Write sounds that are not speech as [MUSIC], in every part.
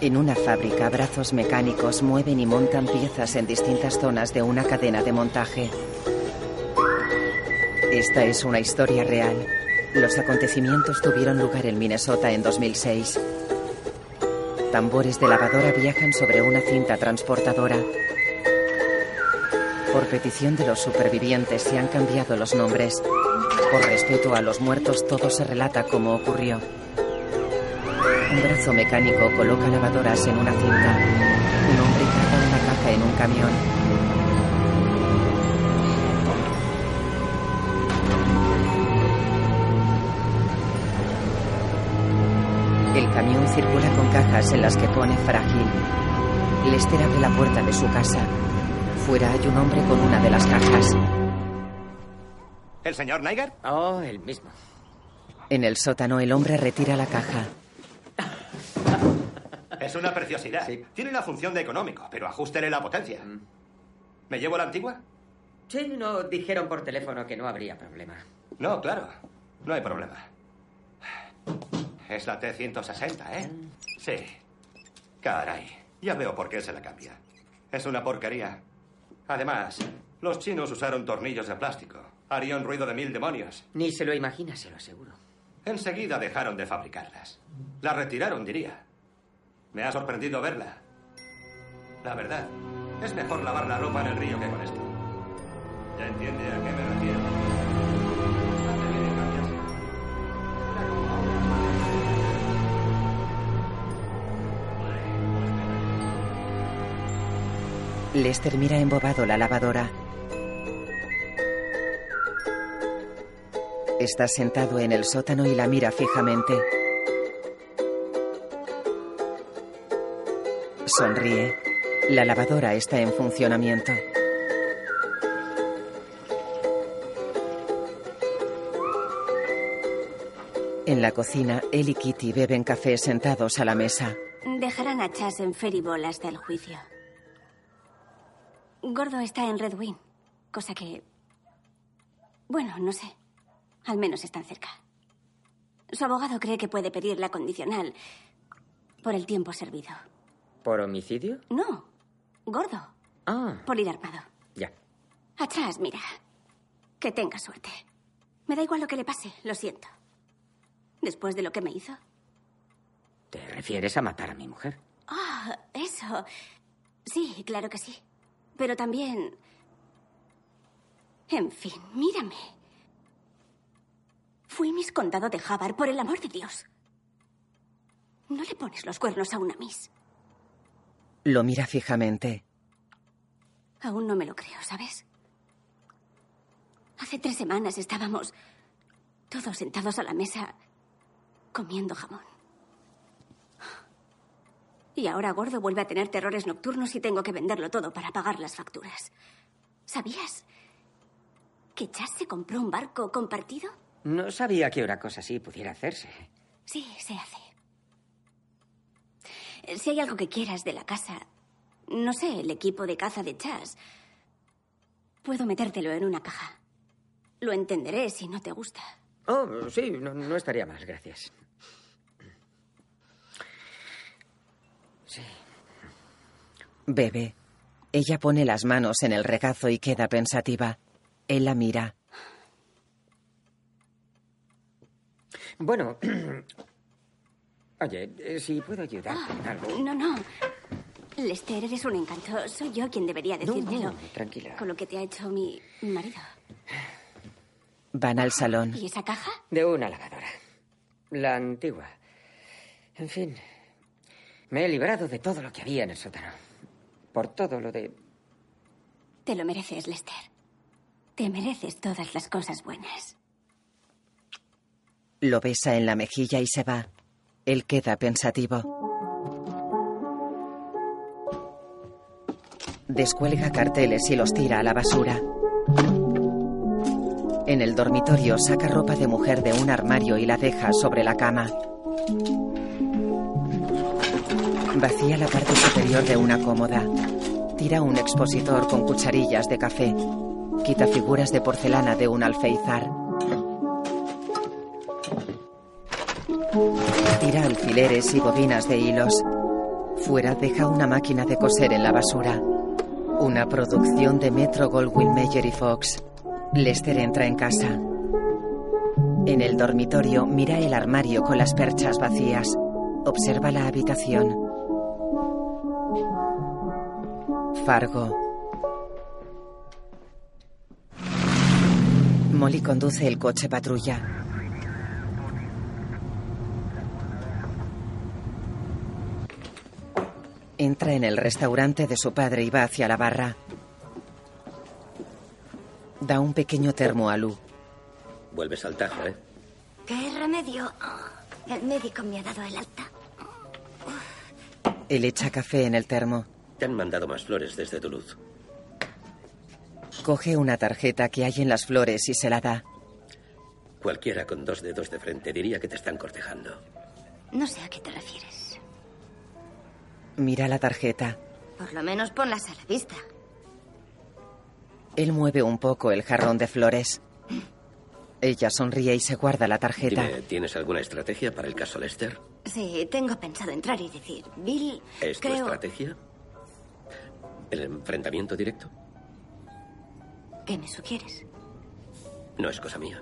En una fábrica, brazos mecánicos mueven y montan piezas en distintas zonas de una cadena de montaje. Esta es una historia real. Los acontecimientos tuvieron lugar en Minnesota en 2006. Tambores de lavadora viajan sobre una cinta transportadora. Por petición de los supervivientes se han cambiado los nombres. Por respeto a los muertos todo se relata como ocurrió. Un brazo mecánico coloca lavadoras en una cinta. Un hombre carga una caja en un camión. El camión circula con cajas en las que pone frágil. Lester abre la puerta de su casa. Fuera hay un hombre con una de las cajas. ¿El señor Niger? Oh, el mismo. En el sótano el hombre retira la caja. Es una preciosidad. Tiene una función de económico, pero ajustele la potencia. ¿Me llevo la antigua? Sí, no dijeron por teléfono que no habría problema. No, claro. No hay problema. Es la T-160, ¿eh? Sí. Caray. Ya veo por qué se la cambia. Es una porquería. Además, los chinos usaron tornillos de plástico. Haría un ruido de mil demonios. Ni se lo imagina, se lo aseguro. Enseguida dejaron de fabricarlas. La retiraron, diría. Me ha sorprendido verla. La verdad, es mejor lavar la ropa en el río que con esto. ¿Ya entiende a qué me refiero? Lester mira embobado la lavadora. Está sentado en el sótano y la mira fijamente. Sonríe. La lavadora está en funcionamiento. En la cocina, él y Kitty beben café sentados a la mesa. Dejarán a Chas en Ferryball hasta el juicio. Gordo está en Red Wing, cosa que... Bueno, no sé. Al menos están cerca. Su abogado cree que puede pedir la condicional por el tiempo servido. ¿Por homicidio? No, gordo. Ah, Por ir armado. ya. A Chas, mira. Que tenga suerte. Me da igual lo que le pase, lo siento. Después de lo que me hizo. ¿Te refieres a matar a mi mujer? Ah, eso. Sí, claro que sí. Pero también... En fin, mírame. Fui Miss Condado de Jabar, por el amor de Dios. No le pones los cuernos a una Miss. Lo mira fijamente. Aún no me lo creo, ¿sabes? Hace tres semanas estábamos todos sentados a la mesa comiendo jamón. Y ahora Gordo vuelve a tener terrores nocturnos y tengo que venderlo todo para pagar las facturas. ¿Sabías que Chas se compró un barco compartido? No sabía que una cosa así pudiera hacerse. Sí, se hace. Si hay algo que quieras de la casa, no sé, el equipo de caza de Chas, puedo metértelo en una caja. Lo entenderé si no te gusta. Oh, sí, no, no estaría mal, gracias. Sí. Bebe. Ella pone las manos en el regazo y queda pensativa. Él la mira. Bueno, [CLEARS THROAT] oye, eh, si puedo ayudarte en algo. No, no. Lester, eres un encanto. Soy yo quien debería No, decírtelo. no, tranquila. Con lo que te ha hecho mi marido. Van al salón. ¿Y esa caja? De una lavadora. La antigua. En fin, me he librado de todo lo que había en el sótano. Por todo lo de... Te lo mereces, Lester. Te mereces todas las cosas buenas. Lo besa en la mejilla y se va. Él queda pensativo. Descuelga carteles y los tira a la basura. En el dormitorio saca ropa de mujer de un armario y la deja sobre la cama. Vacía la parte superior de una cómoda. Tira un expositor con cucharillas de café. Quita figuras de porcelana de un alféizar. Tira alfileres y bobinas de hilos. Fuera deja una máquina de coser en la basura. Una producción de Metro Goldwyn Mayer y Fox. Lester entra en casa. En el dormitorio mira el armario con las perchas vacías. Observa la habitación. Fargo. Molly conduce el coche patrulla. Entra en el restaurante de su padre y va hacia la barra. Da un pequeño termo a Lu. Vuelves al tajo, ¿eh? ¿Qué remedio? El médico me ha dado el alta. Él echa café en el termo. Te han mandado más flores desde Duluth. Coge una tarjeta que hay en las flores y se la da. Cualquiera con dos dedos de frente diría que te están cortejando. No sé a qué te refieres. Mira la tarjeta. Por lo menos ponlas a la vista. Él mueve un poco el jarrón de flores. Ella sonríe y se guarda la tarjeta. Dime, ¿tienes alguna estrategia para el caso Lester? Sí, tengo pensado entrar y decir, Bill, ¿Es tu creo... estrategia? ¿El enfrentamiento directo? ¿Qué me sugieres? No es cosa mía.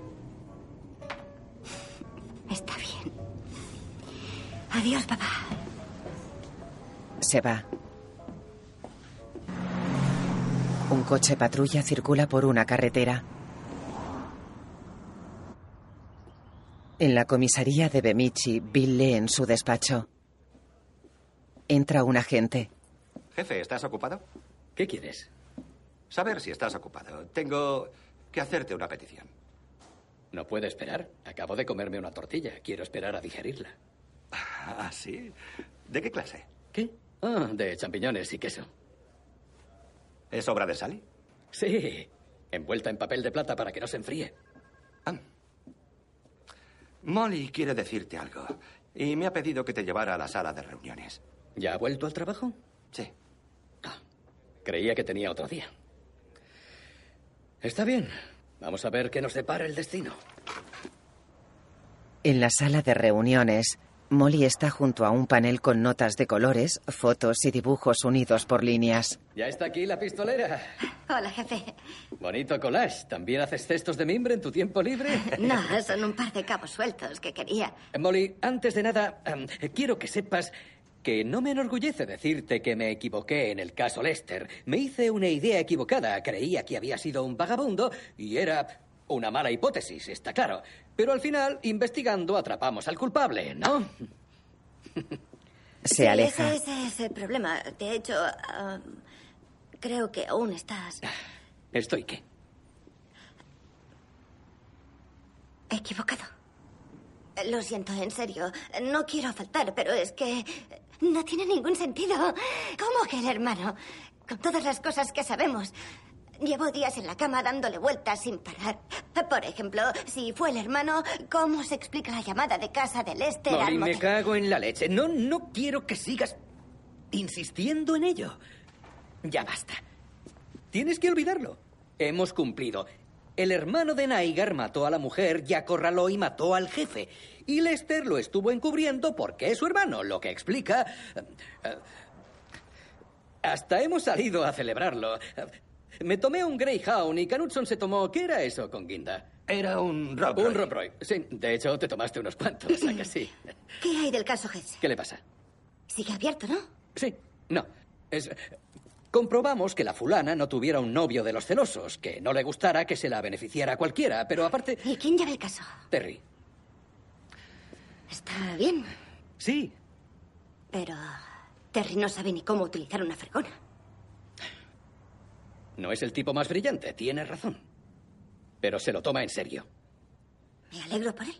Está bien. Adiós, papá. Se va. Un coche patrulla circula por una carretera. En la comisaría de Bemichi, Bill lee en su despacho. Entra un agente. Jefe, ¿estás ocupado? ¿Qué quieres? Saber si estás ocupado. Tengo que hacerte una petición. No puede esperar. Acabo de comerme una tortilla. Quiero esperar a digerirla. Ah, sí. ¿De qué clase? ¿Qué? Ah, de champiñones y queso. ¿Es obra de Sally? Sí. Envuelta en papel de plata para que no se enfríe. Ah. Molly quiere decirte algo. Y me ha pedido que te llevara a la sala de reuniones. ¿Ya ha vuelto al trabajo? Sí. Creía que tenía otro día. Está bien. Vamos a ver qué nos depara el destino. En la sala de reuniones, Molly está junto a un panel con notas de colores, fotos y dibujos unidos por líneas. Ya está aquí la pistolera. [LAUGHS] Hola, jefe. Bonito collage. ¿También haces cestos de mimbre en tu tiempo libre? [LAUGHS] No, son un par de cabos sueltos que quería. Molly, antes de nada, em, quiero que sepas que no me enorgullece decirte que me equivoqué en el caso Lester. Me hice una idea equivocada. Creía que había sido un vagabundo y era una mala hipótesis, está claro. Pero al final, investigando, atrapamos al culpable, ¿no? [LAUGHS] Se Sí, aleja. Ese, ese es el problema. De hecho, ah, creo que aún estás [SIGHS] ¿Estoy qué? equivocado. Lo siento, en serio. No quiero faltar, pero es que no tiene ningún sentido. ¿Cómo que el hermano? Con todas las cosas que sabemos. Llevo días en la cama dándole vueltas sin parar. Por ejemplo, si fue el hermano, ¿cómo se explica la llamada de casa de Lester al Molly, me motel? cago en la leche. No, no quiero que sigas insistiendo en ello. Ya basta. Tienes que olvidarlo. Hemos cumplido. El hermano de Naigar mató a la mujer y acorraló y mató al jefe. Y Lester lo estuvo encubriendo porque es su hermano, lo que explica... eh, eh, Hasta hemos salido a celebrarlo. Me tomé un Greyhound y Knudson se tomó... ¿Qué era eso con guinda? Era un Rob Un. Rob Roy. Sí, de hecho te tomaste unos cuantos, ¿a que sí? [LAUGHS] ¿Qué hay del caso Hesse? ¿Qué le pasa? Sigue abierto, ¿no? Sí, no. Es. Comprobamos que la fulana no tuviera un novio de los celosos, que no le gustara que se la beneficiara a cualquiera, pero aparte. ¿Y quién lleva el caso? Terry. Está bien, Sí, pero Terry no sabe ni cómo utilizar una fregona. No es el tipo más brillante, tiene razón. Pero se lo toma en serio. Me alegro por él.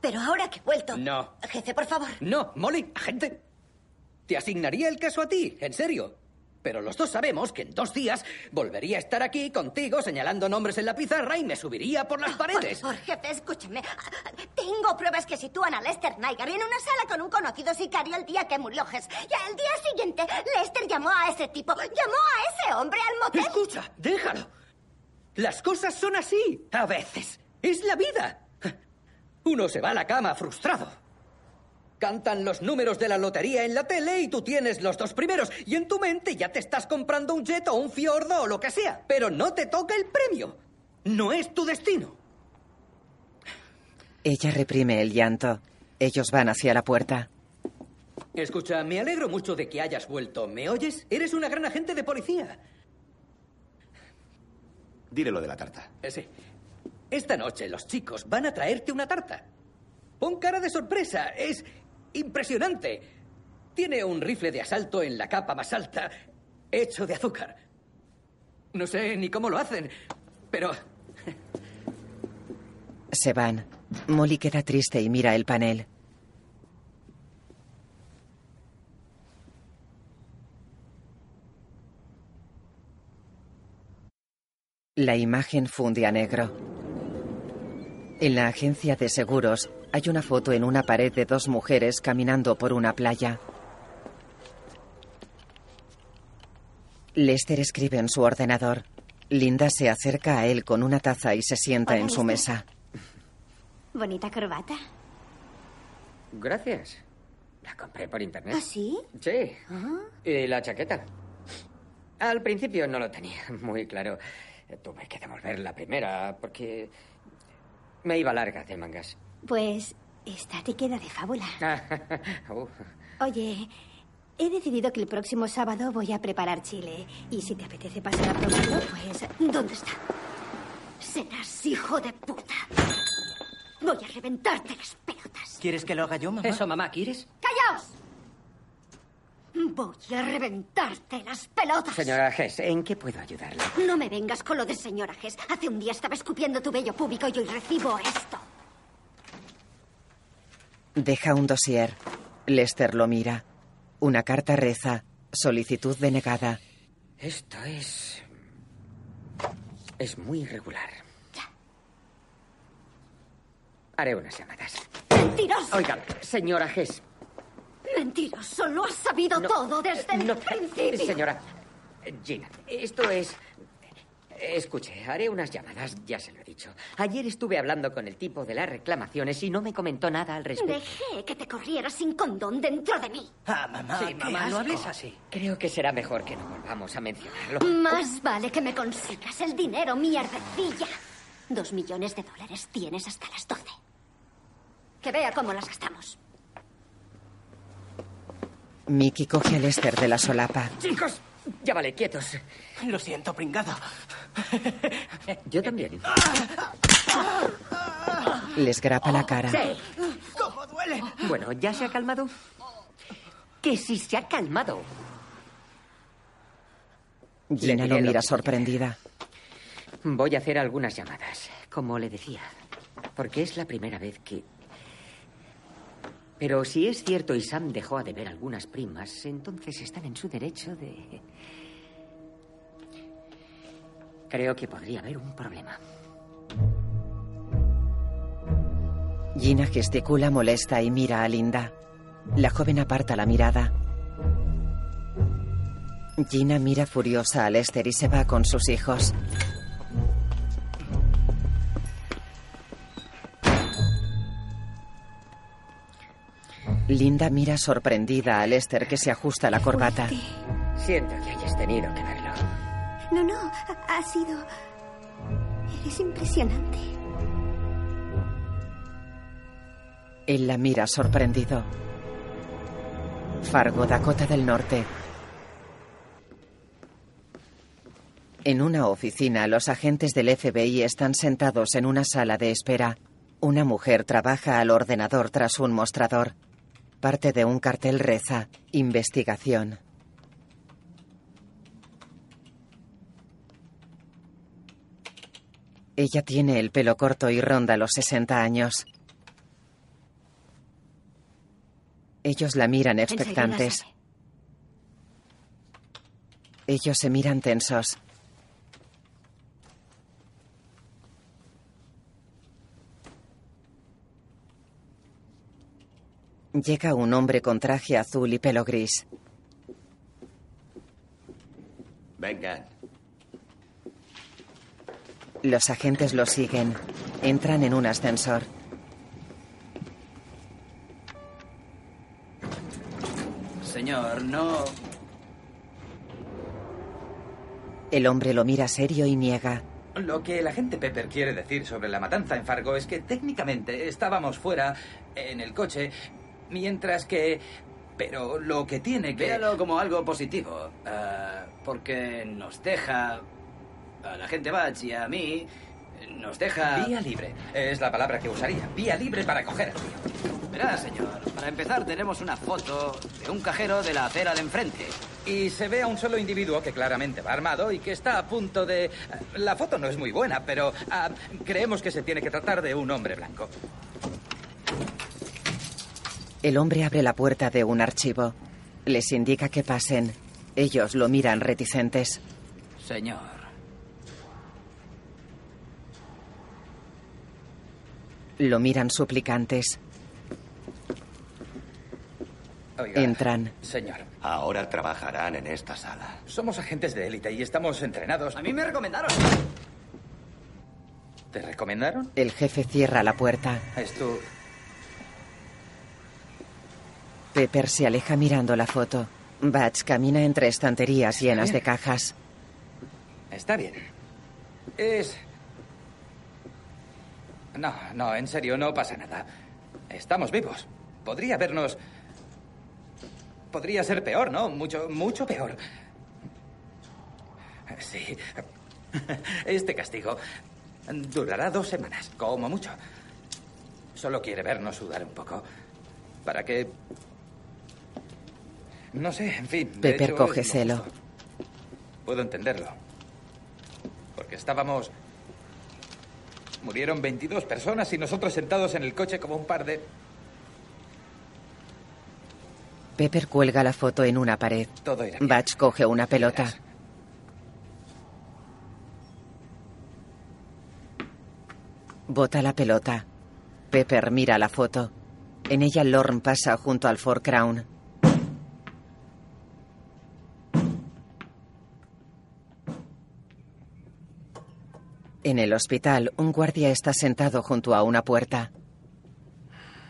Pero ahora que he vuelto... No. Jefe, por favor. No, Molly, agente. Te asignaría el caso a ti, en serio. Pero los dos sabemos que en dos días volvería a estar aquí contigo señalando nombres en la pizarra y me subiría por las paredes. Por favor, jefe, escúchame. Tengo pruebas que sitúan a Lester Niger en una sala con un conocido sicario el día que murió Hess. Y al día siguiente, Lester llamó a ese tipo, llamó a ese hombre al motel. Escucha, déjalo. Las cosas son así, a veces. Es la vida. Uno se va a la cama frustrado. Cantan los números de la lotería en la tele y tú tienes los dos primeros. Y en tu mente ya te estás comprando un jet o un fiordo o lo que sea. Pero no te toca el premio. No es tu destino. Ella reprime el llanto. Ellos van hacia la puerta. Escucha, me alegro mucho de que hayas vuelto. ¿Me oyes? Eres una gran agente de policía. Dile lo de la tarta. Eh, sí. Esta noche los chicos van a traerte una tarta. Pon cara de sorpresa. Es impresionante. Tiene un rifle de asalto en la capa más alta, hecho de azúcar. No sé ni cómo lo hacen, pero... [LAUGHS] Se van. Molly queda triste y mira el panel. La imagen funde a negro. En la agencia de seguros hay una foto en una pared de dos mujeres caminando por una playa. Lester escribe en su ordenador. Linda se acerca a él con una taza y se sienta Hola, en su Lester. mesa. Bonita corbata. Gracias. La compré por internet. ¿Ah, sí? Sí. Y la chaqueta. Al principio no lo tenía muy claro. Tuve que devolver la primera porque me iba larga de mangas. Pues esta te queda de fábula. [LAUGHS] Uh, Oye, he decidido que el próximo sábado voy a preparar chile. Y si te apetece pasar a probarlo, pues... ¿Dónde está? Serás hijo de puta. Voy a reventarte las pelotas. ¿Quieres que lo haga yo, mamá? Eso, mamá, ¿quieres? ¡Callaos! Voy a reventarte las pelotas. Señora Hess, ¿en qué puedo ayudarle? No me vengas con lo de señora Hess. Hace un día estaba escupiendo tu vello púbico y hoy recibo esto. Deja un dossier. Lester lo mira. Una carta reza. Solicitud denegada. Esto es... Es muy irregular. Haré unas llamadas. ¡Mentiroso! Oiga, señora Hess. ¡Mentiroso! Lo has sabido no, todo desde el principio. Señora Gina, esto es... Escuche, haré unas llamadas, ya se lo he dicho. Ayer estuve hablando con el tipo de las reclamaciones y no me comentó nada al respecto. Dejé que te corrieras sin condón dentro de mí. Ah, mamá, Sí, qué mamá, no hables así. Creo que será mejor que no volvamos a mencionarlo. Más vale que me consigas el dinero, mierdecilla. Dos millones de dólares tienes hasta las doce. Que vea cómo las gastamos. Mickey coge a Lester de la solapa. Chicos, ya vale, quietos. Lo siento, pringado. Yo también. Les grapa la cara. Sí. ¿Cómo duele? Bueno, ¿ya se ha calmado? Que sí se ha calmado. Gina lo mira sorprendida. Voy a hacer algunas llamadas, como le decía, porque es la primera vez que... Pero si es cierto y Sam dejó a deber algunas primas, entonces están en su derecho de... Creo que podría haber un problema. Gina gesticula molesta y mira a Linda. La joven aparta la mirada. Gina mira furiosa a Lester y se va con sus hijos. Linda mira sorprendida a Lester que se ajusta la corbata. Siento que hayas tenido que verlo. No, no, ha, sido... Eres impresionante. Él la mira sorprendido. Fargo, Dakota del Norte. En una oficina, los agentes del FBI están sentados en una sala de espera. Una mujer trabaja al ordenador tras un mostrador. Parte de un cartel reza, investigación. Ella tiene el pelo corto y ronda los 60 años. Ellos la miran expectantes. Ellos se miran tensos. Llega un hombre con traje azul y pelo gris. Vengan. Los agentes lo siguen. Entran en un ascensor. señor, no. El hombre lo mira serio y niega. Lo que el agente Pepper quiere decir sobre la matanza en Fargo es que técnicamente estábamos fuera en el coche, mientras que... Pero lo que tiene que... Véalo como algo positivo, ah, porque nos deja a la gente Batch y a mí, nos deja... Vía libre, es la palabra que usaría. Vía libre para coger al tío. Verá, señor, para empezar tenemos una foto de un cajero de la acera de enfrente. Y se ve a un solo individuo que claramente va armado y que está a punto de... La foto no es muy buena, pero ah, creemos que se tiene que tratar de un hombre blanco. El hombre abre la puerta de un archivo. Les indica que pasen. Ellos lo miran reticentes. Señor. Lo miran suplicantes. Oiga, Entran. Señor, Ahora trabajarán en esta sala. somos agentes de élite y estamos entrenados. A mí me recomendaron. ¿Te recomendaron? El jefe cierra la puerta. Es tu... Pepper se aleja mirando la foto. Batch camina entre estanterías llenas de cajas. Está bien. Es... No, no, en serio, no pasa nada. Estamos vivos. Podría habernos... Podría ser peor, ¿no? Mucho, mucho peor. Sí. Este castigo durará dos semanas, como mucho. Solo quiere vernos sudar un poco. Para que... No sé, en fin. Pepper coge celo. Puedo entenderlo. Porque estábamos... Murieron 22 personas y nosotros sentados en el coche como un par de... Pepper cuelga la foto en una pared. Todo bien. Batch coge una pelota. Bota la pelota. Pepper mira la foto. En ella Lorne pasa junto al Ford Crown. En el hospital, un guardia está sentado junto a una puerta.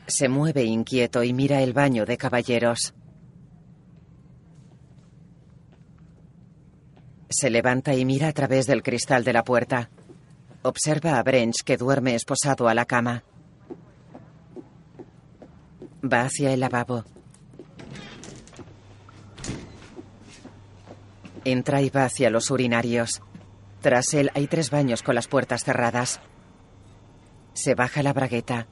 Se mueve inquieto y mira el baño de caballeros. Se levanta y mira a través del cristal de la puerta. Observa a Brench que duerme esposado a la cama. Va hacia el lavabo. Entra y va hacia los urinarios. Tras él hay tres baños con las puertas cerradas. Se baja la bragueta.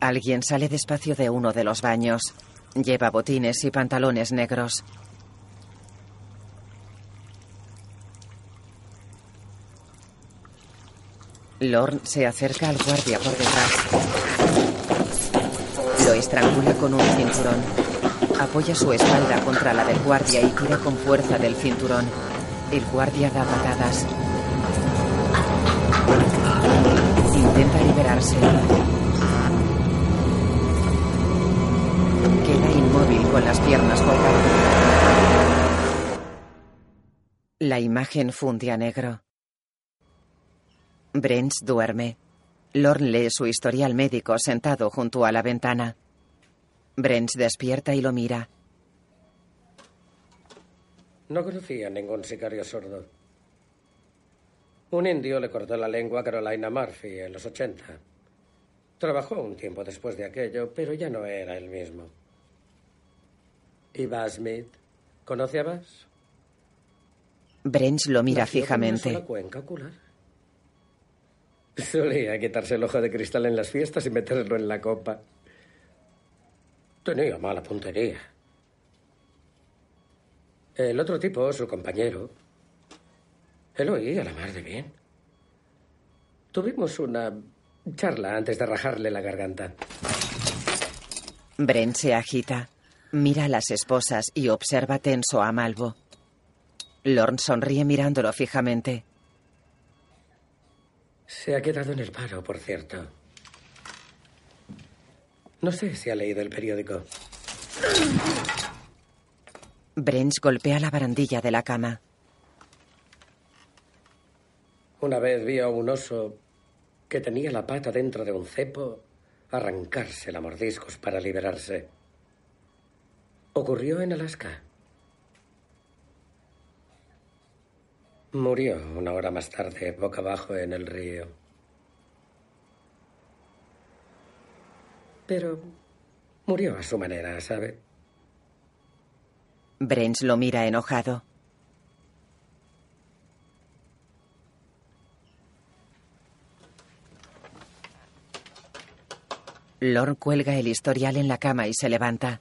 Alguien sale despacio de uno de los baños. Lleva botines y pantalones negros. Lorne se acerca al guardia por detrás. Lo estrangula con un cinturón. Apoya su espalda contra la del guardia y tira con fuerza del cinturón. El guardia da patadas. Intenta liberarse. Queda inmóvil con las piernas colgando. La imagen funde a negro. Brents duerme. Lorne lee su historial médico sentado junto a la ventana. Brents despierta y lo mira. No conocía ningún sicario sordo. Un indio le cortó la lengua a Carolina Murphy en los 80. Trabajó un tiempo después de aquello, pero ya no era el mismo. ¿Y Baz Smith? ¿Conoce a Baz? Brents lo mira Nació una fijamente. sola cuenca ocular. Solía quitarse el ojo de cristal en las fiestas y meterlo en la copa. Tenía mala puntería. El otro tipo, su compañero, él oía la mar de bien. Tuvimos una charla antes de rajarle la garganta. Brent se agita. Mira a las esposas y observa tenso a Malvo. Lorne sonríe mirándolo fijamente. Se ha quedado en el paro, por cierto. No sé si ha leído el periódico. Brent golpea la barandilla de la cama. Una vez vi a un oso que tenía la pata dentro de un cepo arrancarse la mordiscos para liberarse. Ocurrió en Alaska. Murió una hora más tarde, boca abajo en el río. Pero murió a su manera, ¿sabe? Brens lo mira enojado. Lord cuelga el historial en la cama y se levanta.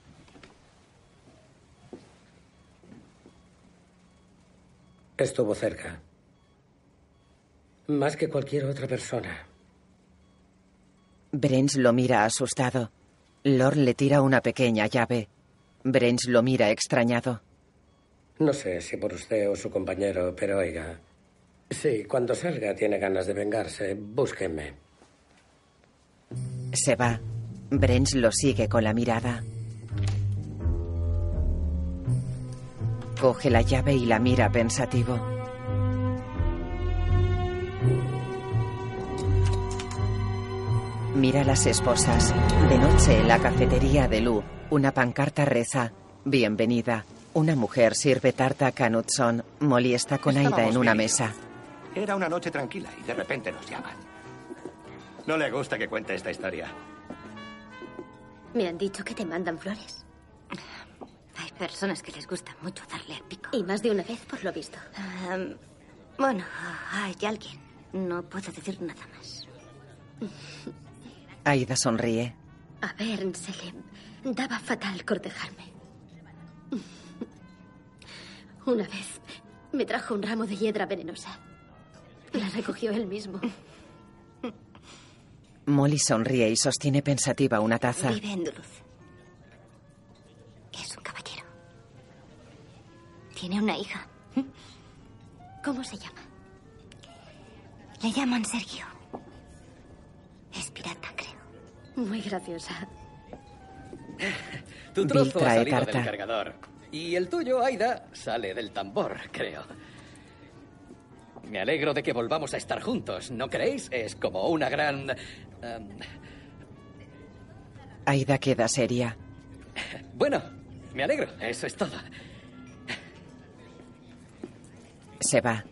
Estuvo cerca. Más que cualquier otra persona. Brens lo mira asustado. Lord le tira una pequeña llave. Brens lo mira extrañado. No sé si por usted o su compañero, pero oiga. Sí, cuando salga tiene ganas de vengarse, búsquenme. Se va. Brens lo sigue con la mirada. Coge la llave y la mira pensativo. Mira a las esposas. De noche en la cafetería de Lu, una pancarta reza: Bienvenida. Una mujer sirve tarta Knudson. Molly está con Aida en una bien. mesa. Era una noche tranquila y de repente nos llaman. No le gusta que cuente esta historia. Me han dicho que te mandan flores. Hay personas que les gusta mucho darle al pico. Y más de una vez, por lo visto. bueno, hay alguien. No puedo decir nada más. Aida sonríe. A ver, se le daba fatal cortejarme. Una vez me trajo un ramo de hiedra venenosa. La recogió él mismo. Molly sonríe y sostiene pensativa una taza. Vive en Duluth. Es un caballero. Tiene una hija. ¿Cómo se llama? Le llaman Sergio. Es pirata, creo. Muy graciosa. Tu Bill trozo ha trae salido tarta. del cargador. Y el tuyo, Aida, sale del tambor, creo. Me alegro de que volvamos a estar juntos, ¿no creéis? Es como una gran... em, Aida queda seria. bueno, me alegro, eso es todo. Se va.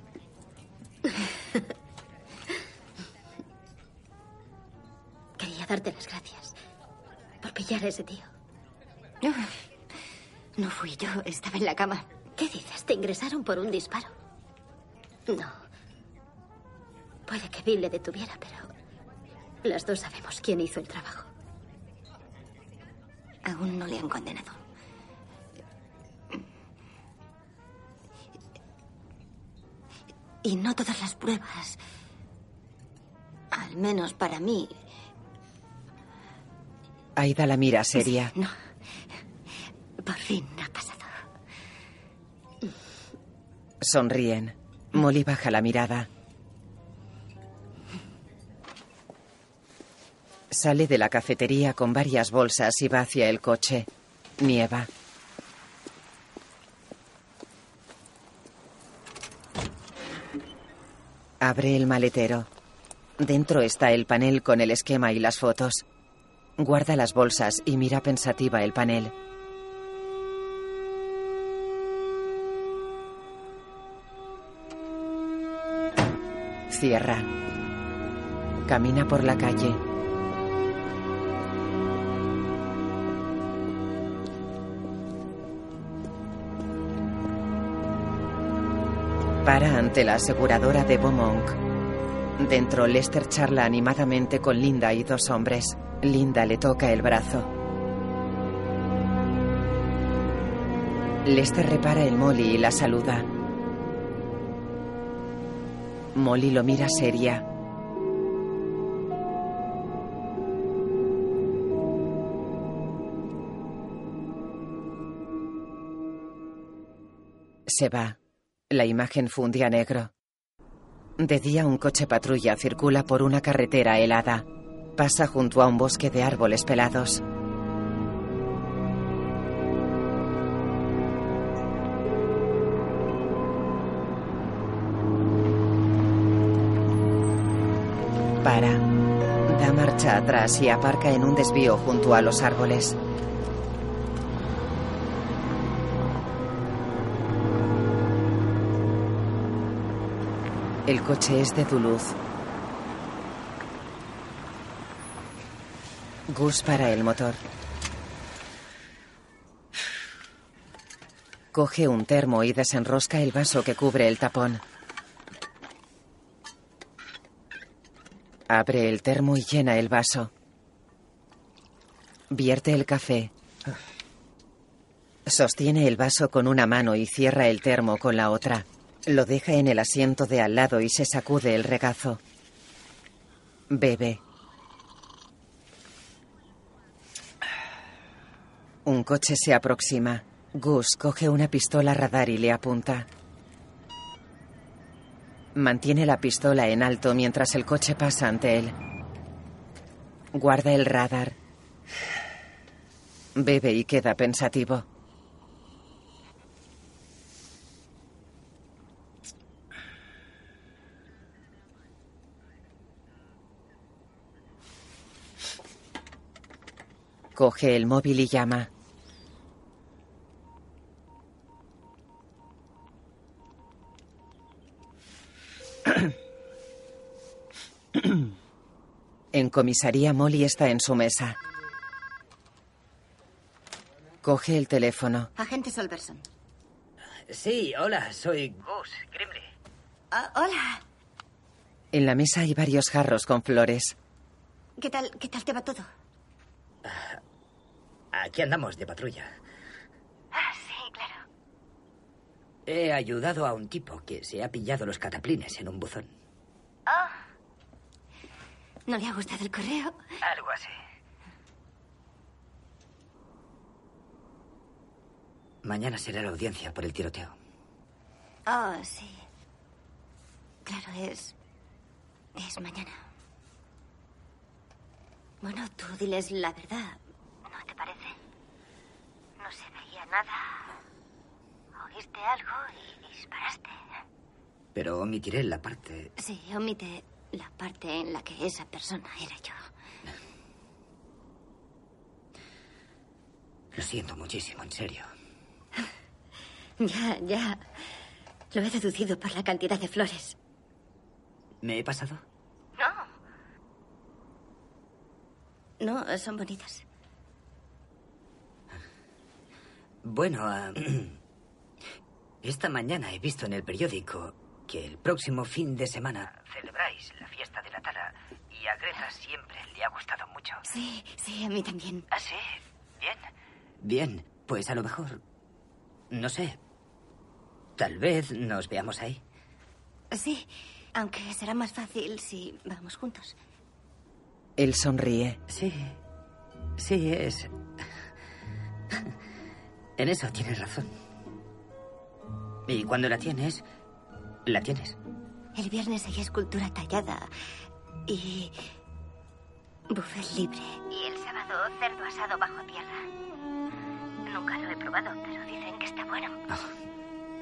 Darte las gracias por pillar a ese tío. No fui yo, estaba en la cama. ¿Qué dices? ¿Te ingresaron por un disparo? No. Puede que Bill le detuviera, pero las dos sabemos quién hizo el trabajo. Aún no le han condenado. Y no todas las pruebas, al menos para mí, Aida la mira seria. no. Por fin ha pasado. Sonríen. Molly baja la mirada. Sale de la cafetería con varias bolsas y va hacia el coche. Nieva. Abre el maletero. Dentro está el panel con el esquema y las fotos. Guarda las bolsas y mira pensativa el panel. Cierra. Camina por la calle. Para ante la aseguradora de Beaumont. Dentro, Lester charla animadamente con Linda y dos hombres. Linda le toca el brazo. Lester repara el Molly y la saluda. Molly lo mira seria. Se va. La imagen funde a negro. De día un coche patrulla circula por una carretera helada. Pasa junto a un bosque de árboles pelados. Para. Da marcha atrás y aparca en un desvío junto a los árboles. El coche es de Duluth. Gus para el motor. Coge un termo y desenrosca el vaso que cubre el tapón. Abre el termo y llena el vaso. Vierte el café. Sostiene el vaso con una mano y cierra el termo con la otra. Lo deja en el asiento de al lado y se sacude el regazo. Bebe. Un coche se aproxima. Gus coge una pistola radar y le apunta. Mantiene la pistola en alto mientras el coche pasa ante él. Guarda el radar. Bebe y queda pensativo. Coge el móvil y llama. [COUGHS] En comisaría, Molly está en su mesa. Coge el teléfono. Agente Solverson. Sí, hola, soy Gus Grimley. Ah, hola. En la mesa hay varios jarros con flores. ¿Qué tal, ¿Qué tal te va todo? Aquí andamos de patrulla. Ah, sí, claro. He ayudado a un tipo que se ha pillado los cataplines en un buzón. Oh. ¿No le ha gustado el correo? Algo así. Mañana será la audiencia por el tiroteo. Oh, sí. Claro, es. Es mañana. Bueno, tú diles la verdad. ¿No te parece? No se veía nada. Oíste algo y disparaste. Pero omitiré la parte. Sí, omite la parte en la que esa persona era yo. Lo siento muchísimo, en serio. [LAUGHS] Ya, ya. Lo he deducido por la cantidad de flores. ¿Me he pasado? No. No, son bonitas. Bueno, ah, [CLEARS THROAT] esta mañana he visto en el periódico que el próximo fin de semana celebráis la fiesta de la tala y a Greta siempre le ha gustado mucho. Sí, sí, a mí también. ¿Ah, sí? Bien. Bien, pues a lo mejor... No sé. Tal vez nos veamos ahí. Sí, aunque será más fácil si vamos juntos. Él sonríe. Sí. Sí, es... [LAUGHS] En eso tienes razón. Y cuando la tienes, la tienes. El viernes hay escultura tallada y buffet libre. Y el sábado cerdo asado bajo tierra. Nunca lo he probado, pero dicen que está bueno.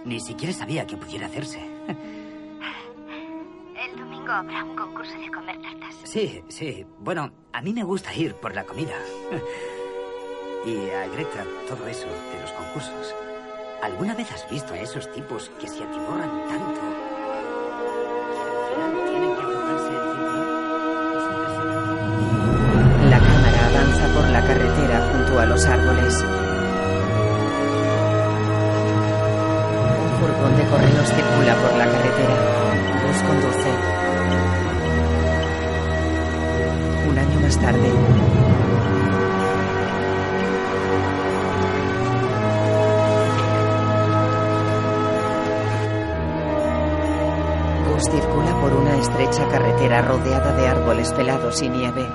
Ni siquiera sabía que pudiera hacerse. El domingo habrá un concurso de comer tartas. Sí, sí. Bueno, a mí me gusta ir por la comida. Y a Greta todo eso de los concursos. ¿Alguna vez has visto a esos tipos que se atiborran tanto? Tienen que. La cámara avanza por la carretera junto a los árboles. Un furgón de correos circula por la carretera. Gus conduce. Un año más tarde. Circula por una estrecha carretera rodeada de árboles pelados y nieve.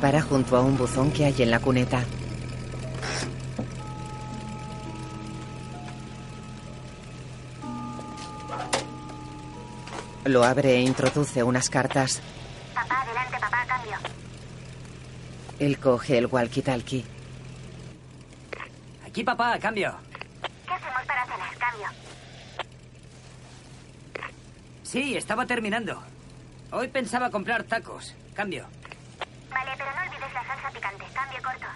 Para junto a un buzón que hay en la cuneta. Lo abre e introduce unas cartas. Papá, adelante, papá, cambio. Él coge el walkie-talkie. Aquí, papá, cambio. ¿Qué hacemos para cenar? Cambio. Sí, estaba terminando. Hoy pensaba comprar tacos. Cambio. Vale, pero no olvides la salsa picante. Cambio corto.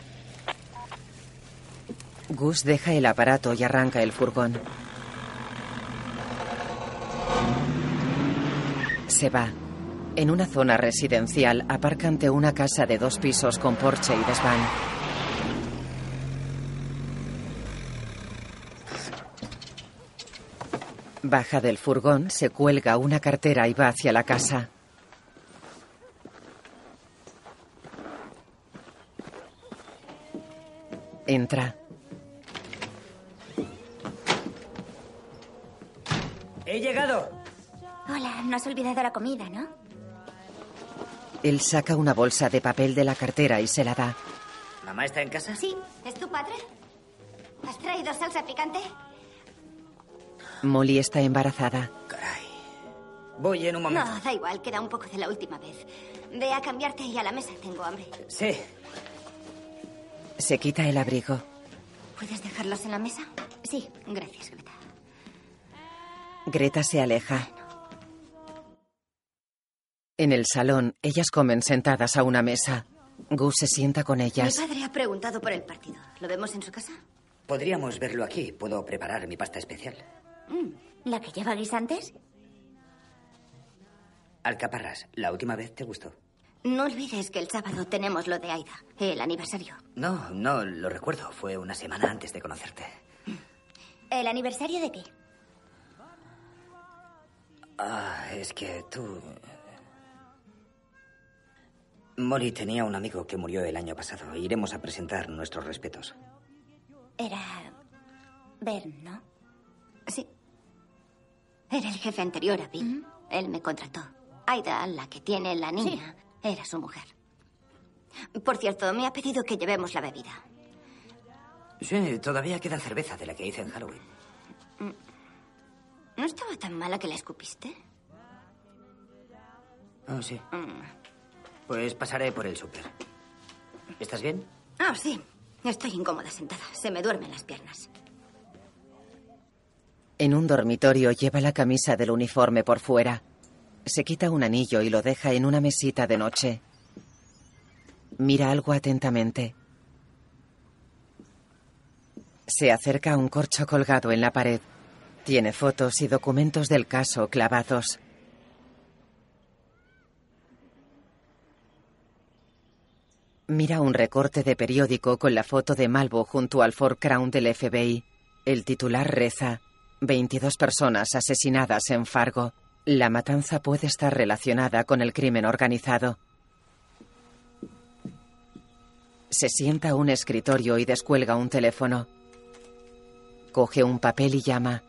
Gus deja el aparato y arranca el furgón. se va. En una zona residencial aparca ante una casa de dos pisos con porche y desván. Baja del furgón, se cuelga una cartera y va hacia la casa. Entra. He llegado. Hola, no has olvidado la comida, ¿no? Él saca una bolsa de papel de la cartera y se la da. ¿Mamá está en casa? Sí, ¿es tu padre? ¿Has traído salsa picante? Molly está embarazada. Voy en un momento. No, da igual, queda un poco de la última vez. Ve a cambiarte y a la mesa, tengo hambre. Sí. Se quita el abrigo. ¿Puedes dejarlos en la mesa? Sí, gracias, Greta. Greta se aleja. En el salón, ellas comen sentadas a una mesa. Gus se sienta con ellas. Mi padre ha preguntado por el partido. ¿Lo vemos en su casa? Podríamos verlo aquí. Puedo preparar mi pasta especial. Mm, ¿La que lleva guisantes? Alcaparras, la última vez te gustó. No olvides que el sábado tenemos lo de Aida, el aniversario. No, no lo recuerdo. Fue una semana antes de conocerte. ¿El aniversario de qué? Ah, es que tú... Molly tenía un amigo que murió el año pasado. Iremos a presentar nuestros respetos. Era... Bern, ¿no? Sí. Era el jefe anterior a Bill. Él me contrató. Aida, la que tiene la niña, era su mujer. Por cierto, me ha pedido que llevemos la bebida. Sí, todavía queda cerveza de la que hice en Halloween. ¿No estaba tan mala que la escupiste? Oh, sí. Mm. Pues pasaré por el súper. ¿Estás bien? Ah, sí. Estoy incómoda sentada. Se me duermen las piernas. En un dormitorio lleva la camisa del uniforme por fuera. Se quita un anillo y lo deja en una mesita de noche. Mira algo atentamente. Se acerca a un corcho colgado en la pared. Tiene fotos y documentos del caso clavados. Mira un recorte de periódico con la foto de Malvo junto al Ford Crown del FBI. El titular reza: 22 personas asesinadas en Fargo. La matanza puede estar relacionada con el crimen organizado. Se sienta a un escritorio y descuelga un teléfono. Coge un papel y llama.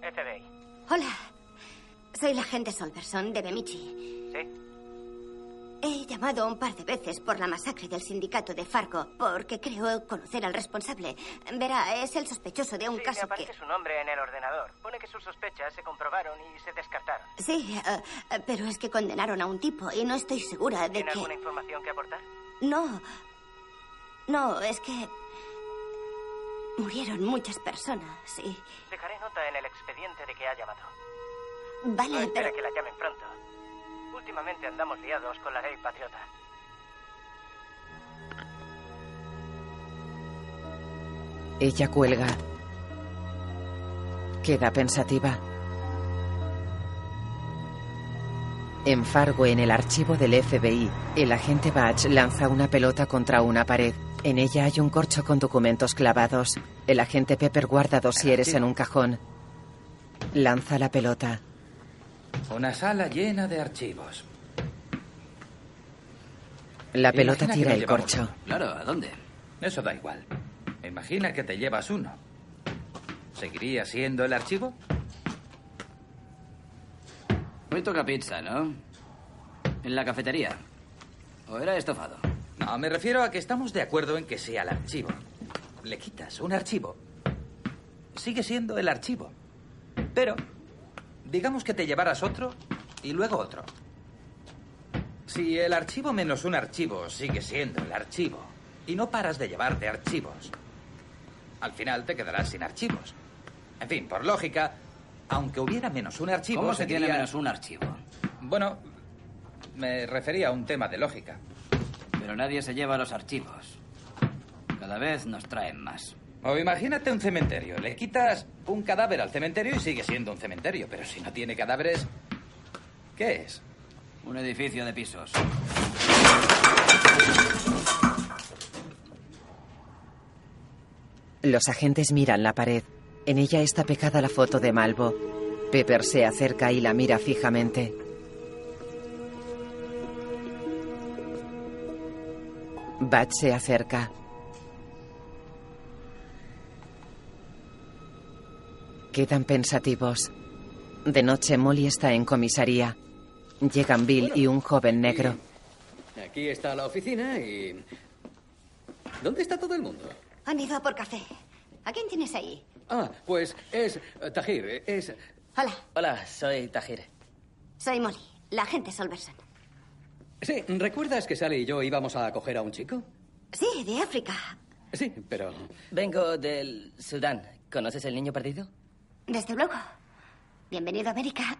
FBI. Hola. Soy la agente Solverson de Bemichi. Sí. He llamado un par de veces por la masacre del sindicato de Fargo porque creo conocer al responsable. Verá, es el sospechoso de un Sí, me caso aparece que... su nombre en el ordenador. Pone que sus sospechas se comprobaron y se descartaron. Sí, eh, pero es que condenaron a un tipo y no estoy segura de ¿Tiene que... alguna información que aportar? No. No, es que... Murieron muchas personas, sí. Dejaré nota en el expediente de que ha llamado. Vale, no espera pero... que la llamen pronto. Últimamente andamos liados con la ley patriota. Ella cuelga. Queda pensativa. En Fargo, en el archivo del FBI, el agente Batch lanza una pelota contra una pared. En ella hay un corcho con documentos clavados. El agente Pepper guarda dosieres en un cajón. Lanza la pelota. Una sala llena de archivos. La pelota Imagina tira el corcho. uno. Claro, ¿a dónde? Eso da igual. Imagina que te llevas uno. ¿Seguiría siendo el archivo? Hoy toca pizza, ¿no? En la cafetería. ¿O era estofado? No, me refiero a que estamos de acuerdo en que sea el archivo. Le quitas un archivo. Sigue siendo el archivo. Pero, digamos que te llevaras otro y luego otro. Si el archivo menos un archivo sigue siendo el archivo y no paras de llevarte archivos, al final te quedarás sin archivos. En fin, por lógica, aunque hubiera menos un archivo... ¿Cómo se tiene menos un archivo? Bueno, me refería a un tema de lógica. Pero nadie se lleva los archivos. Cada vez nos traen más. O imagínate un cementerio. Le quitas un cadáver al cementerio y sigue siendo un cementerio. Pero si no tiene cadáveres, ¿qué es? Un edificio de pisos. Los agentes miran la pared. En ella está pegada la foto de Malvo. Pepper se acerca y la mira fijamente. Bat se acerca. Quedan pensativos. De noche Molly está en comisaría. Llegan Bill y un joven negro. Aquí está la oficina y... ¿Dónde está todo el mundo? Han ido a por café. ¿A quién tienes ahí? Ah, pues es eh, Tahir, es... Hola, Hola, soy Tajir. soy Molly, la agente Solverson. Sí, ¿recuerdas que Sally y yo íbamos a acoger a un chico? Sí, de África. Sí, pero... Vengo del Sudán. ¿Conoces el niño perdido? Desde luego. Bienvenido a América.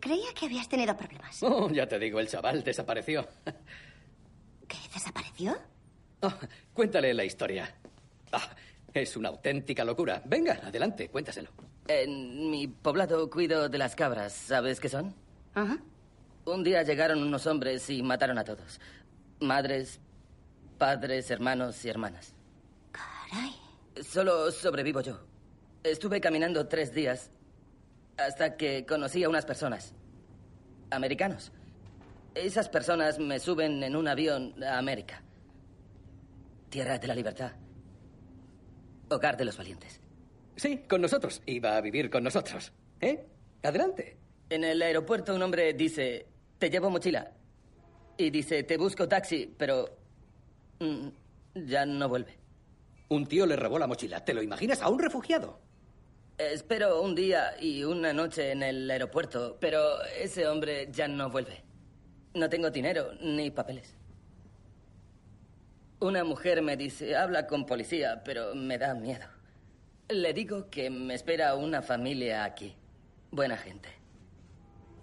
Creía que habías tenido problemas. Oh, ya te digo, el chaval desapareció. ¿Qué? ¿Desapareció? Oh, cuéntale la historia. Ah, es una auténtica locura. Venga, adelante, cuéntaselo. En mi poblado cuido de las cabras. ¿Sabes qué son? Ajá. Un día llegaron unos hombres y mataron a todos. Madres, padres, hermanos y hermanas. Caray. Solo sobrevivo yo. Estuve caminando tres días hasta que conocí a unas personas. Americanos. Esas personas me suben en un avión a América. Tierra de la libertad. Hogar de los valientes. Sí, con nosotros. Iba a vivir con nosotros. ¿Eh? Adelante. En el aeropuerto un hombre dice, te llevo mochila. Y dice, te busco taxi, pero mm, ya no vuelve. Un tío le robó la mochila. ¿Te lo imaginas a un refugiado? Espero un día y una noche en el aeropuerto, pero ese hombre ya no vuelve. No tengo dinero ni papeles. Una mujer me dice, habla con policía, pero me da miedo. Le digo que me espera una familia aquí. Buena gente.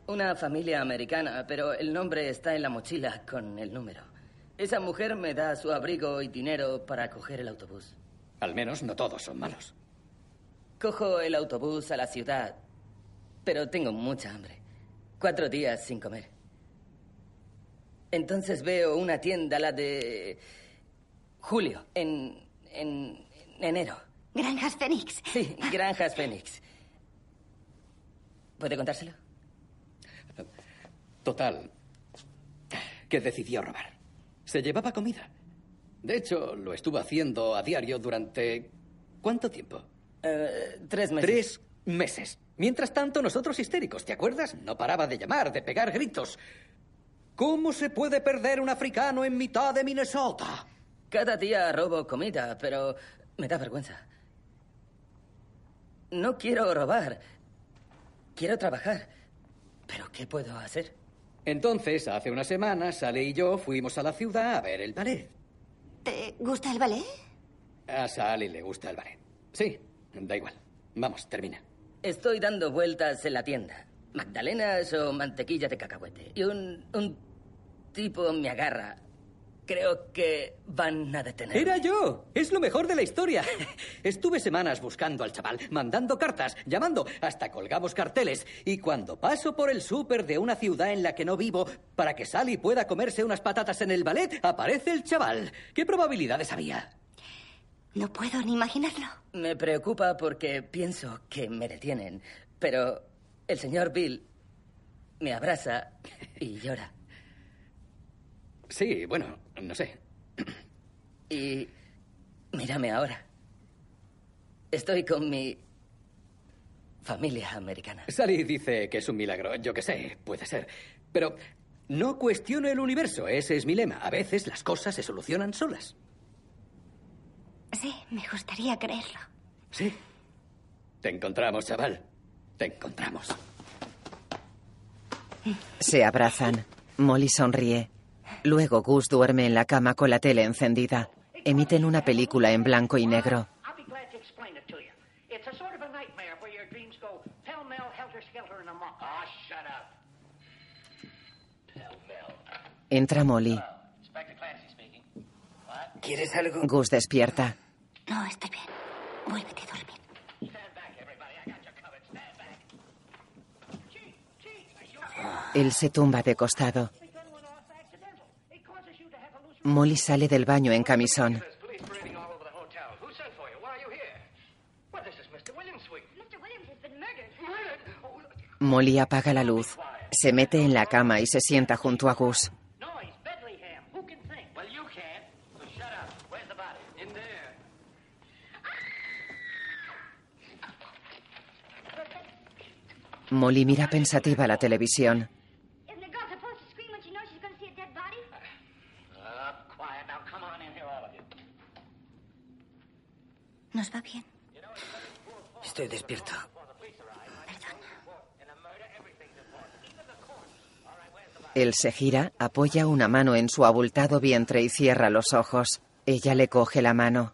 Una familia americana, pero el nombre está en la mochila con el número. Esa mujer me da su abrigo y dinero para coger el autobús. Al menos no todos son malos. Cojo el autobús a la ciudad, pero tengo mucha hambre. Cuatro días sin comer. Entonces veo una tienda, la de Julio, en, en, en enero. Granjas Fénix. Sí, Granjas Fénix. ¿Puede contárselo? Total, que decidió robar. Se llevaba comida. De hecho, lo estuvo haciendo a diario durante... ¿Cuánto tiempo? Eh, tres meses. Tres meses. Mientras tanto, nosotros histéricos, ¿te acuerdas? No paraba de llamar, de pegar gritos. ¿Cómo se puede perder un africano en mitad de Minnesota? Cada día robo comida, pero me da vergüenza. No quiero robar. Quiero trabajar. ¿Pero qué puedo hacer? Entonces, hace unas semanas, Sally y yo fuimos a la ciudad a ver el ballet. ¿Te gusta el ballet? A Sally le gusta el ballet. Sí, da igual. Vamos, termina. Estoy dando vueltas en la tienda. Magdalenas o mantequilla de cacahuete. Y un, un tipo me agarra. Creo que van a detener. Era yo. Es lo mejor de la historia. [LAUGHS] Estuve semanas buscando al chaval, mandando cartas, llamando, hasta colgamos carteles. Y cuando paso por el súper de una ciudad en la que no vivo, para que Sally pueda comerse unas patatas en el ballet, aparece el chaval. ¿Qué probabilidades había? No puedo ni imaginarlo. Me preocupa porque pienso que me detienen. Pero el señor Bill me abraza y llora. Sí, bueno, no sé. Y mírame ahora. Estoy con mi familia americana. Sally dice que es un milagro. Yo qué sé, puede ser. Pero no cuestiono el universo. Ese es mi lema. A veces las cosas se solucionan solas. Sí, me gustaría creerlo. Sí. Te encontramos, chaval. Te encontramos. Se abrazan. Molly sonríe. Luego Gus duerme en la cama con la tele encendida. Emiten una película en blanco y negro. Ah. Entra Molly. ¿Quieres algo? Gus despierta. No, estoy bien. Vuélvete a dormir. Él se tumba de costado. Molly sale del baño en camisón. Molly apaga la luz. Se mete en la cama y se sienta junto a Gus. Molly mira pensativa la televisión. Nos va bien. Estoy despierto. Él se gira, apoya una mano en su abultado vientre y cierra los ojos. Ella le coge la mano.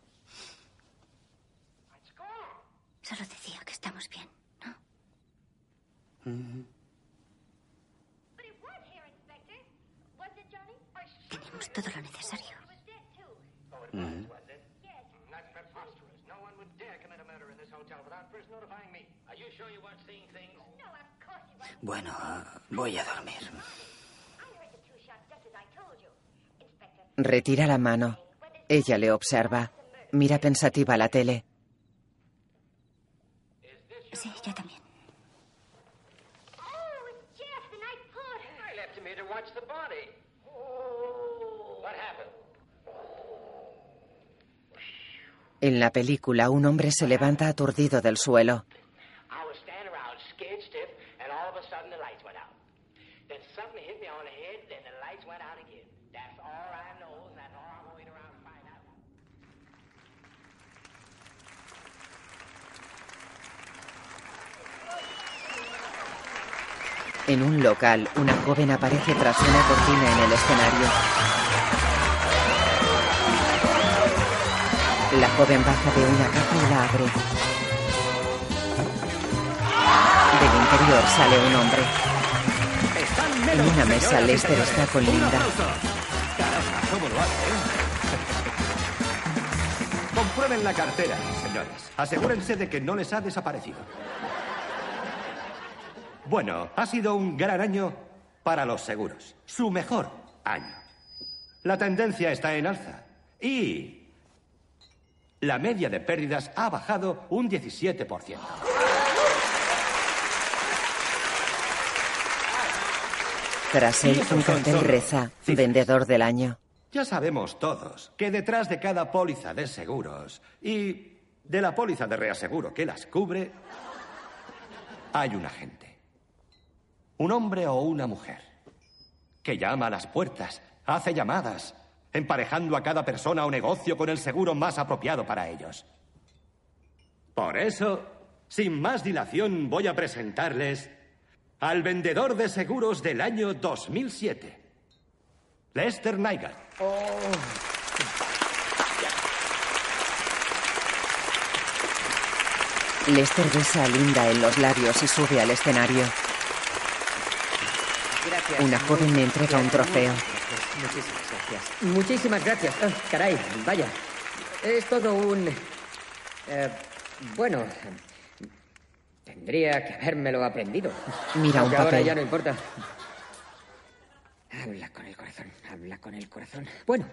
Solo decía que estamos bien, ¿no? Tenemos todo lo necesario. Bueno, voy a dormir. Retira la mano. Ella le observa. Mira pensativa la tele. Sí, yo también. Know, and that's all I'm waiting around to find out. En un local, una joven aparece tras una cortina en el escenario. La joven baja de una caja y la abre. Del interior sale un hombre. En una mesa, Lester está con Linda. Comprueben la cartera, señores. Asegúrense de que no les ha desaparecido. Bueno, ha sido un gran año para los seguros. Su mejor año. La tendencia está en alza. Y la media de pérdidas ha bajado un 17%. Tras él, un cartel reza, vendedor del año. Ya sabemos todos que detrás de cada póliza de seguros y de la póliza de reaseguro que las cubre, hay un agente. Un hombre o una mujer que llama a las puertas, hace llamadas, emparejando a cada persona o negocio con el seguro más apropiado para ellos. Por eso, sin más dilación, voy a presentarles al vendedor de seguros del año 2007, Lester Nygaard. Lester besa a Linda en los labios y sube al escenario. Gracias. Una joven le entrega un trofeo. Muchísimas gracias. Muchísimas gracias. Ah, caray, vaya. Es todo un... eh, bueno, tendría que habérmelo aprendido. Mira un Aunque ahora papel. ya no importa. Habla con el corazón, habla con el corazón. Bueno.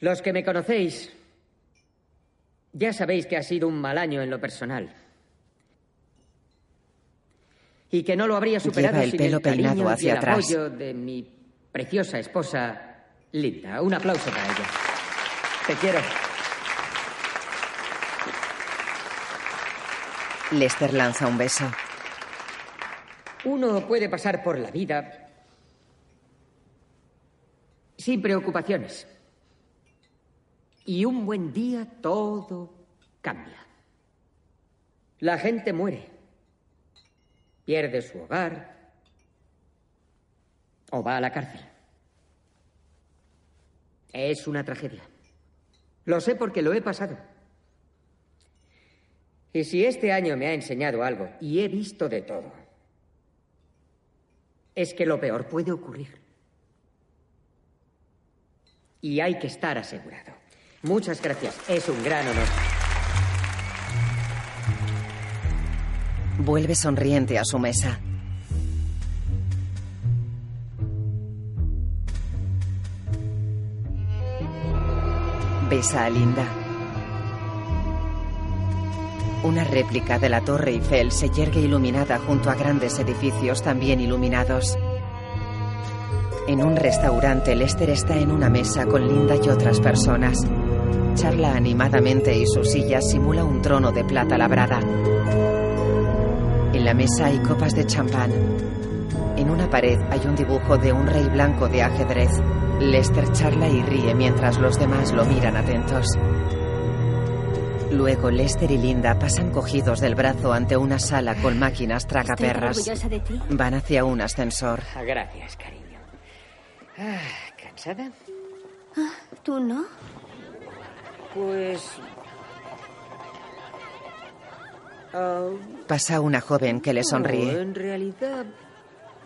Los que me conocéis ya sabéis que ha sido un mal año en lo personal. Y que no lo habría superado Lleva el sin pelo el cariño peinado y hacia el atrás. apoyo de mi preciosa esposa Linda. Un aplauso para ella. Te quiero. Lester lanza un beso. Uno puede pasar por la vida sin preocupaciones. Y un buen día todo cambia. La gente muere. Pierde su hogar. O va a la cárcel. Es una tragedia. Lo sé porque lo he pasado. Y si este año me ha enseñado algo, y he visto de todo, es que lo peor puede ocurrir. y hay que estar asegurado. Muchas gracias. Es un gran honor. Vuelve sonriente a su mesa. Besa a Linda. Una réplica de la Torre Eiffel se yergue iluminada junto a grandes edificios también iluminados. En un restaurante, Lester está en una mesa con Linda y otras personas. Charla animadamente y su silla simula un trono de plata labrada. En la mesa hay copas de champán. En una pared hay un dibujo de un rey blanco de ajedrez. Lester charla y ríe mientras los demás lo miran atentos. Luego Lester y Linda pasan cogidos del brazo ante una sala con máquinas tragaperras. orgullosa de ti. Van hacia un ascensor. Ah, Gracias, cariño. Ah, ¿Cansada? Ah, ¿Tú no? Pues... Pasa una joven que le no, sonríe. en realidad,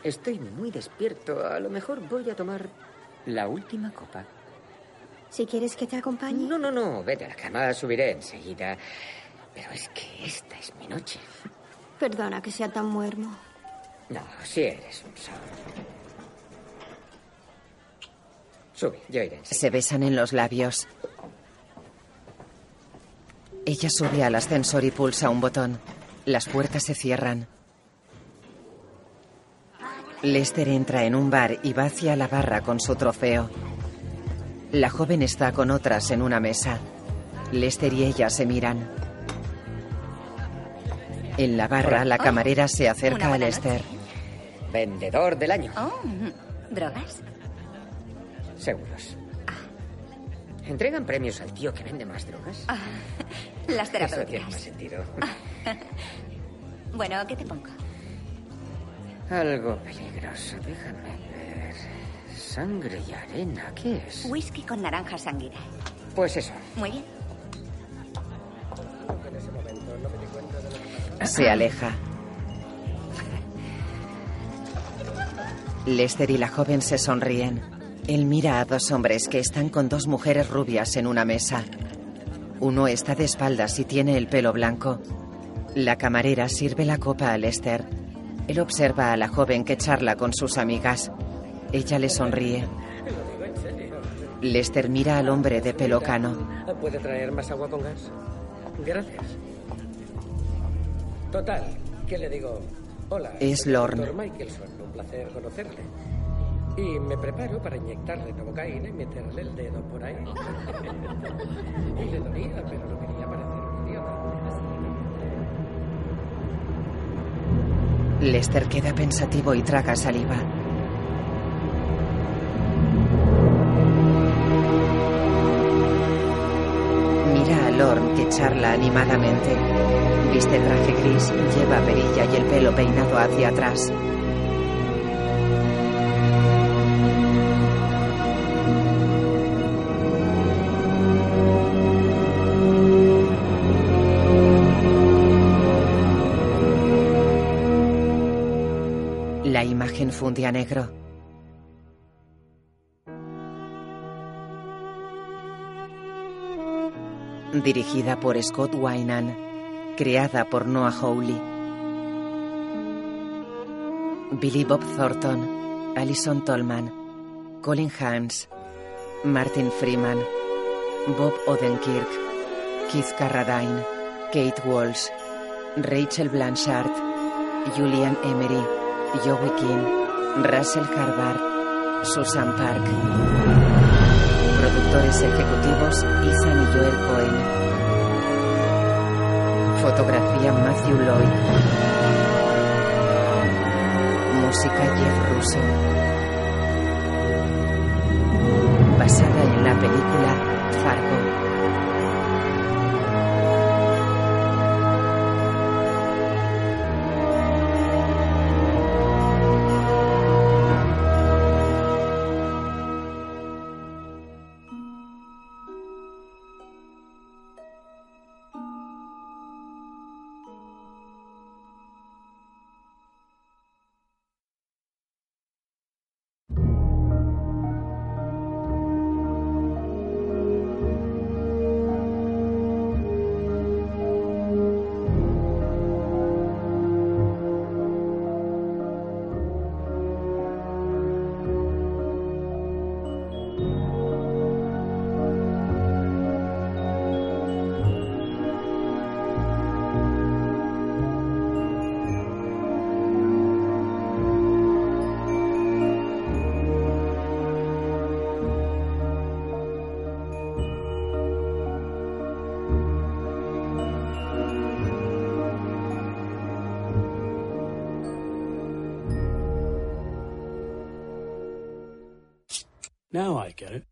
estoy muy despierto. A lo mejor voy a tomar la última copa. Si quieres que te acompañe. No, no, no. Vete a la cama, subiré enseguida. Pero es que esta es mi noche. Perdona que sea tan muermo. No, si eres un sol. Sube, yo iré. enseguida. Se besan en los labios. Ella sube al ascensor y pulsa un botón. Las puertas se cierran. Lester entra en un bar y va hacia la barra con su trofeo. La joven está con otras en una mesa. Lester y ella se miran. En la barra, la camarera se acerca a Lester. Vendedor del año. Oh, ¿drogas? Seguros. ¿Entregan premios al tío que vende más drogas? Ah, las Eso tiene terapéuticas. más sentido. [LAUGHS] Bueno, ¿qué te pongo? Algo peligroso, déjame ver. Sangre y arena, ¿qué es? Whisky con naranja sanguínea. Pues eso. Muy bien. Se aleja. [LAUGHS] Lester y la joven se sonríen. Él mira a dos hombres que están con dos mujeres rubias en una mesa. Uno está de espaldas y tiene el pelo blanco. La camarera sirve la copa a Lester. Él observa a la joven que charla con sus amigas. Ella le sonríe. Lester mira al hombre de pelo cano. ¿Puede traer más agua con gas? Gracias. Total, ¿qué le digo? Hola. Es Lorne. un placer conocerle. Y me preparo para inyectarle novocaína y meterle el dedo por ahí. [LAUGHS] y le dolía, pero no quería parecer un idiota. Lester queda pensativo y traga saliva. Mira a Lorne que charla animadamente. Viste traje gris, lleva perilla y el pelo peinado hacia atrás. Funde a negro. Dirigida por Scott Wynan. Creada por Noah Hawley. Billy Bob Thornton. Alison Tolman. Colin Hans. Martin Freeman. Bob Odenkirk. Keith Carradine. Kate Walsh. Rachel Blanchard. Julian Emery. Joey King. Russell Harvard. Susan Park. Productores ejecutivos Ethan y Joel Cohen. Fotografía Matthew Lloyd. Música Jeff Russo. Basada en la película Fargo. Now I get it.